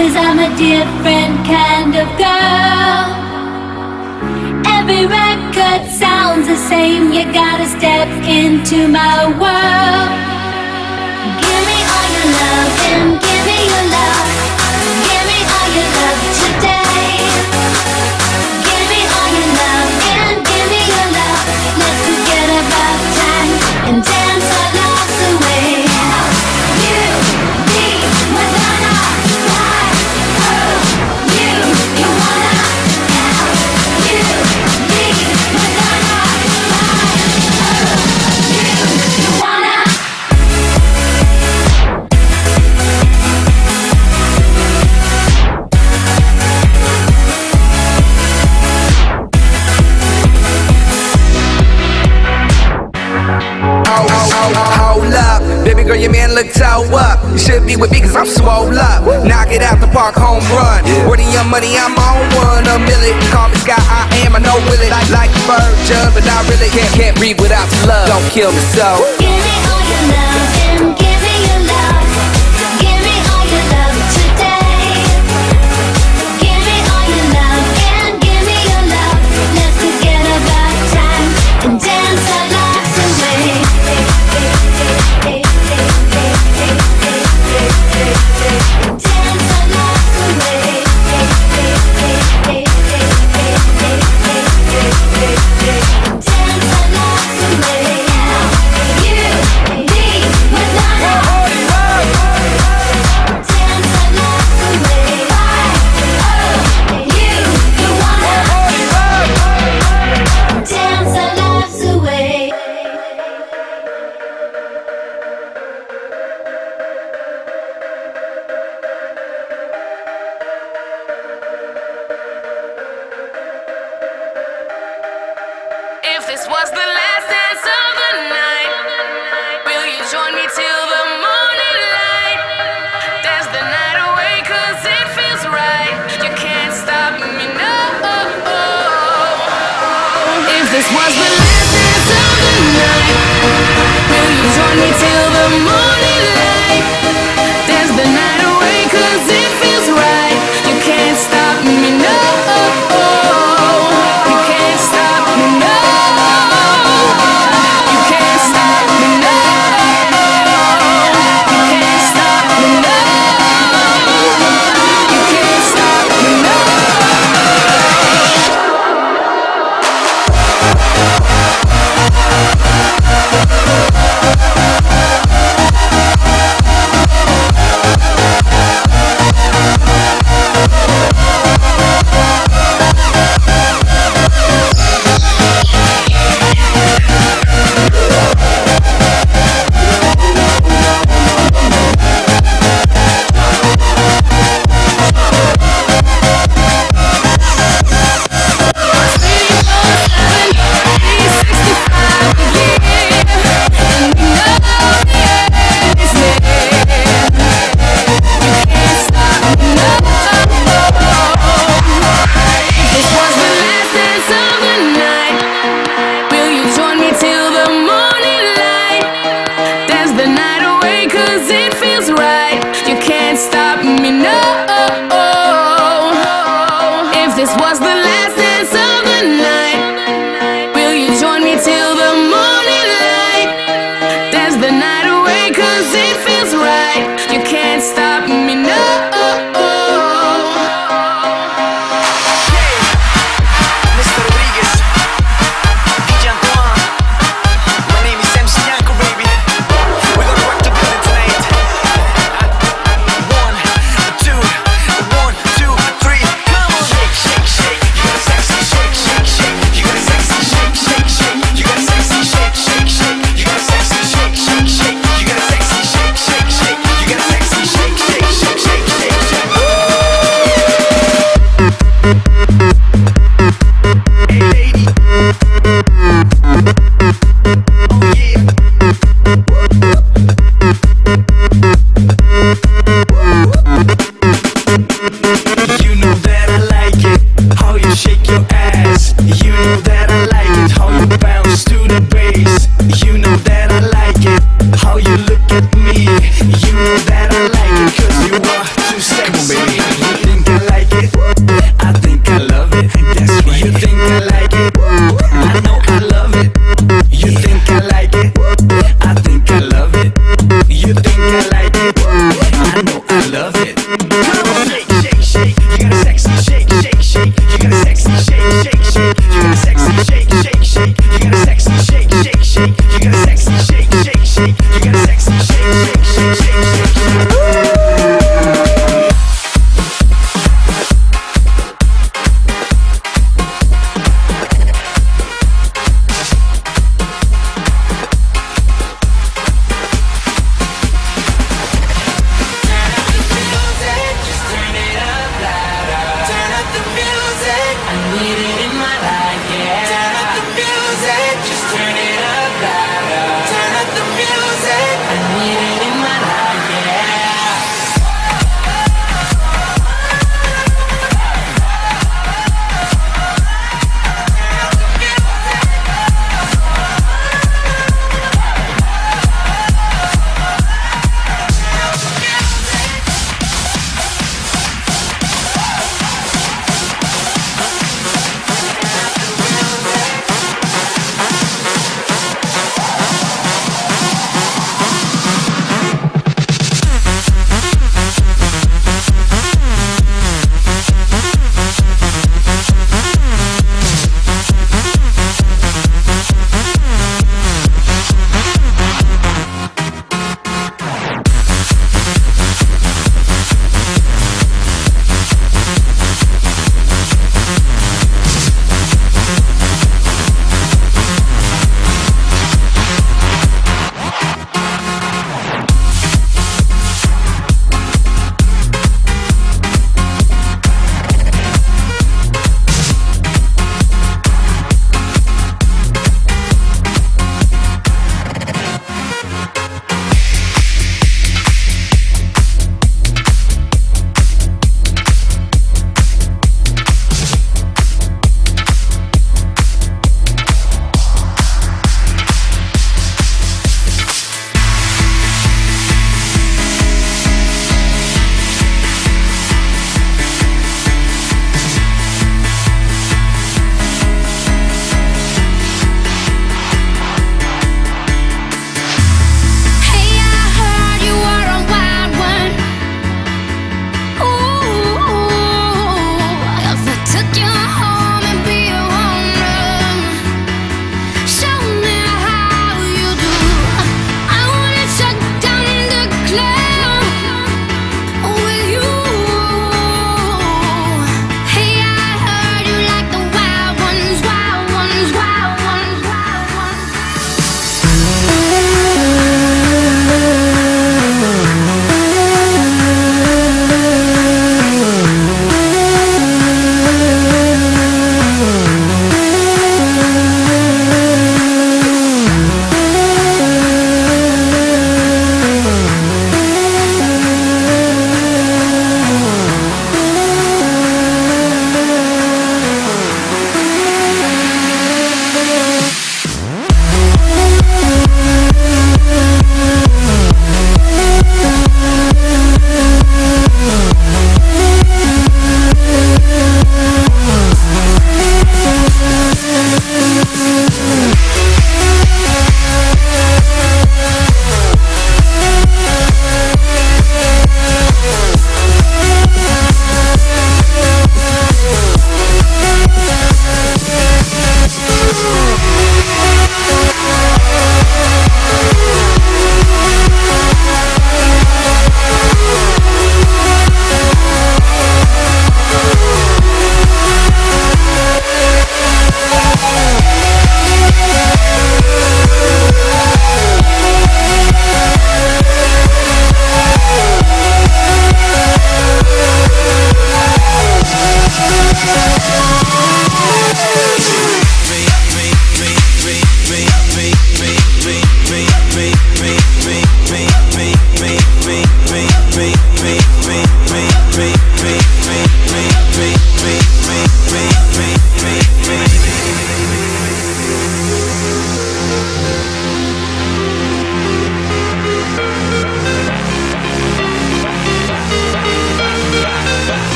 Cause I'm a different kind of girl. Every record sounds the same. You gotta step into my world. Give me all your loving Should be with me cause I'm swole up. Woo. Knock it out the park, home run. Yeah. Where the young money, I'm on one. A million. Call me Sky, I am, I know will it. Like, like a virgin, but I really can't, can't breathe without love. Don't kill me so. Give me all your love. This was the last dance of the night. Will you join me till the morning light? Dance the night away, cause it feels right. You can't stop me, no. If this was the last dance of the night, will you join me till the morning it feels right. You can't stop me, no. If this was the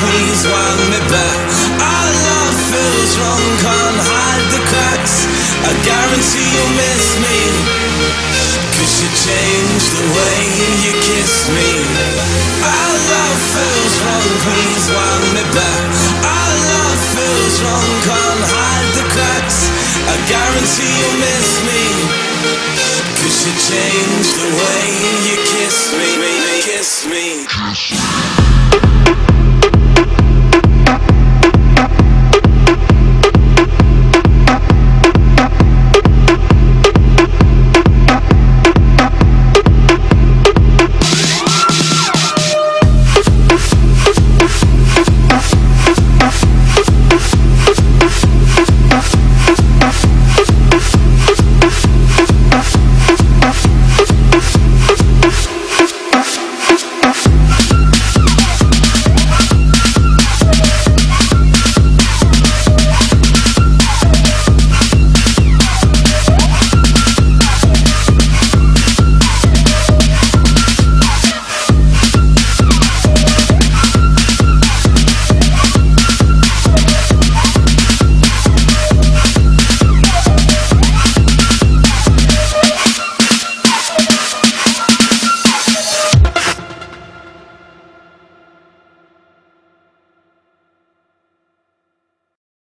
please want me back. Our love feels wrong, can't hide the cracks. I guarantee you'll miss me. Cause you changed the way you kiss me. Our love feels wrong, please want me back. Our love feels wrong, can't hide the cracks. I guarantee you'll miss me. Cause you changed the way you kiss me, kiss me. Kiss me. Bye.